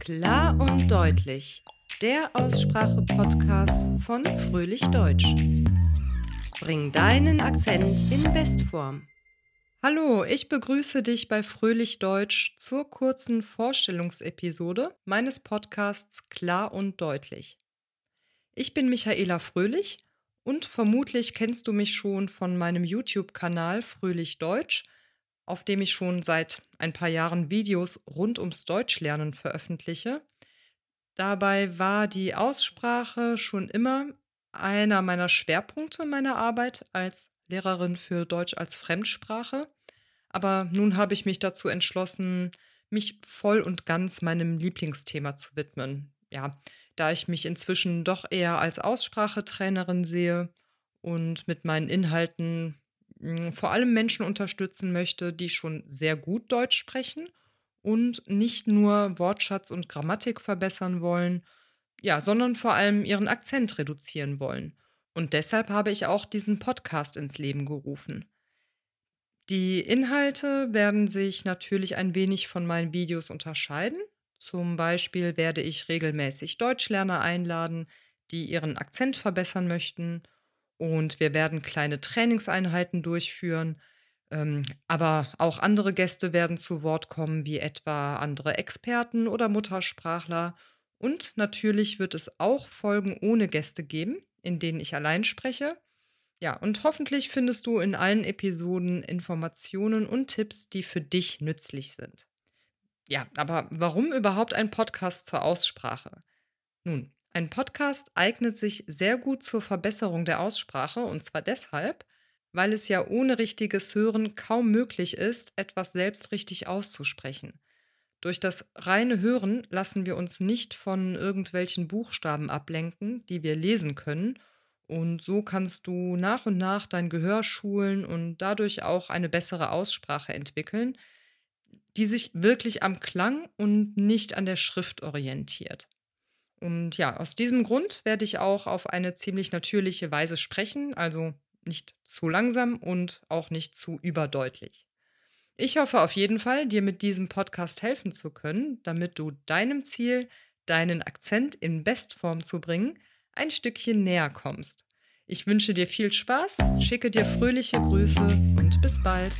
Klar und deutlich. Der Aussprache-Podcast von Fröhlich Deutsch. Bring deinen Akzent in Bestform. Hallo, ich begrüße dich bei Fröhlich Deutsch zur kurzen Vorstellungsepisode meines Podcasts Klar und deutlich. Ich bin Michaela Fröhlich und vermutlich kennst du mich schon von meinem YouTube-Kanal Fröhlich Deutsch – auf dem ich schon seit ein paar Jahren Videos rund ums Deutschlernen veröffentliche. Dabei war die Aussprache schon immer einer meiner Schwerpunkte meiner Arbeit als Lehrerin für Deutsch als Fremdsprache. Aber nun habe ich mich dazu entschlossen, mich voll und ganz meinem Lieblingsthema zu widmen. Ja, da ich mich inzwischen doch eher als Aussprachetrainerin sehe und mit meinen Inhalten vor allem Menschen unterstützen möchte, die schon sehr gut Deutsch sprechen und nicht nur Wortschatz und Grammatik verbessern wollen, ja, sondern vor allem ihren Akzent reduzieren wollen. Und deshalb habe ich auch diesen Podcast ins Leben gerufen. Die Inhalte werden sich natürlich ein wenig von meinen Videos unterscheiden. Zum Beispiel werde ich regelmäßig Deutschlerner einladen, die ihren Akzent verbessern möchten und wir werden kleine Trainingseinheiten durchführen. Ähm, aber auch andere Gäste werden zu Wort kommen, wie etwa andere Experten oder Muttersprachler. Und natürlich wird es auch Folgen ohne Gäste geben, in denen ich allein spreche. Ja, und hoffentlich findest du in allen Episoden Informationen und Tipps, die für dich nützlich sind. Ja, aber warum überhaupt ein Podcast zur Aussprache? Nun, ein Podcast eignet sich sehr gut zur Verbesserung der Aussprache und zwar deshalb, weil es ja ohne richtiges Hören kaum möglich ist, etwas selbst richtig auszusprechen. Durch das reine Hören lassen wir uns nicht von irgendwelchen Buchstaben ablenken, die wir lesen können, und so kannst du nach und nach dein Gehör schulen und dadurch auch eine bessere Aussprache entwickeln, die sich wirklich am Klang und nicht an der Schrift orientiert. Und ja, aus diesem Grund werde ich auch auf eine ziemlich natürliche Weise sprechen, also nicht zu langsam und auch nicht zu überdeutlich. Ich hoffe auf jeden Fall, dir mit diesem Podcast helfen zu können, damit du deinem Ziel, deinen Akzent in Bestform zu bringen, ein Stückchen näher kommst. Ich wünsche dir viel Spaß, schicke dir fröhliche Grüße und bis bald.